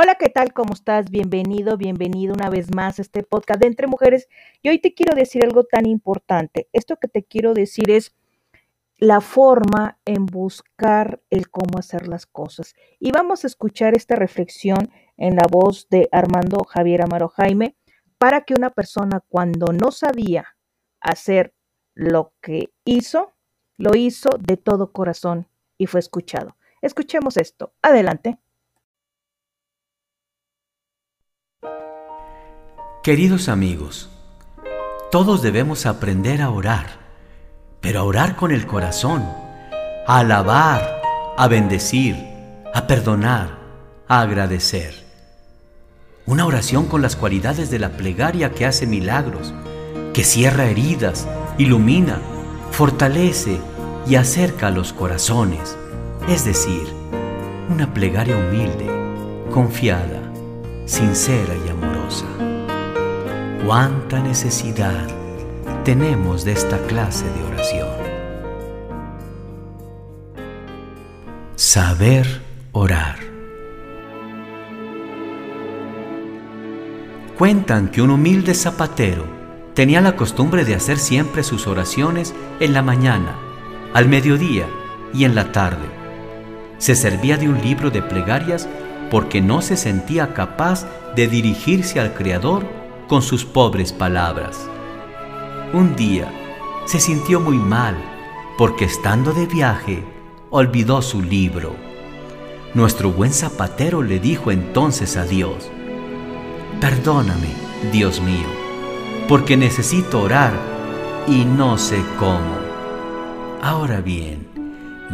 Hola, ¿qué tal? ¿Cómo estás? Bienvenido, bienvenido una vez más a este podcast de Entre Mujeres. Y hoy te quiero decir algo tan importante. Esto que te quiero decir es la forma en buscar el cómo hacer las cosas. Y vamos a escuchar esta reflexión en la voz de Armando Javier Amaro Jaime para que una persona cuando no sabía hacer lo que hizo, lo hizo de todo corazón y fue escuchado. Escuchemos esto. Adelante. Queridos amigos, todos debemos aprender a orar, pero a orar con el corazón, a alabar, a bendecir, a perdonar, a agradecer. Una oración con las cualidades de la plegaria que hace milagros, que cierra heridas, ilumina, fortalece y acerca los corazones, es decir, una plegaria humilde, confiada, sincera y amorosa cuánta necesidad tenemos de esta clase de oración. Saber orar. Cuentan que un humilde zapatero tenía la costumbre de hacer siempre sus oraciones en la mañana, al mediodía y en la tarde. Se servía de un libro de plegarias porque no se sentía capaz de dirigirse al Creador con sus pobres palabras. Un día se sintió muy mal porque estando de viaje olvidó su libro. Nuestro buen zapatero le dijo entonces a Dios, Perdóname, Dios mío, porque necesito orar y no sé cómo. Ahora bien,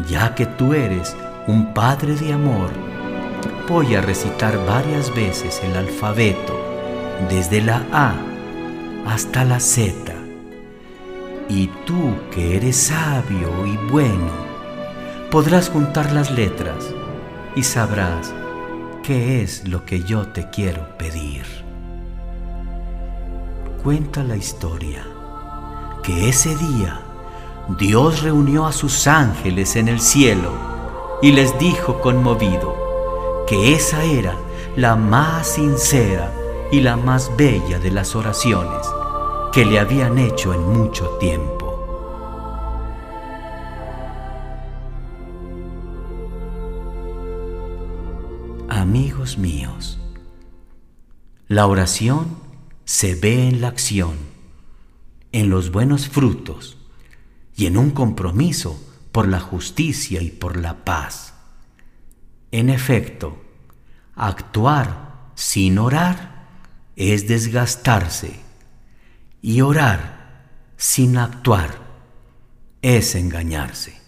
ya que tú eres un Padre de amor, voy a recitar varias veces el alfabeto desde la A hasta la Z. Y tú que eres sabio y bueno, podrás juntar las letras y sabrás qué es lo que yo te quiero pedir. Cuenta la historia que ese día Dios reunió a sus ángeles en el cielo y les dijo conmovido que esa era la más sincera y la más bella de las oraciones que le habían hecho en mucho tiempo. Amigos míos, la oración se ve en la acción, en los buenos frutos y en un compromiso por la justicia y por la paz. En efecto, actuar sin orar es desgastarse y orar sin actuar es engañarse.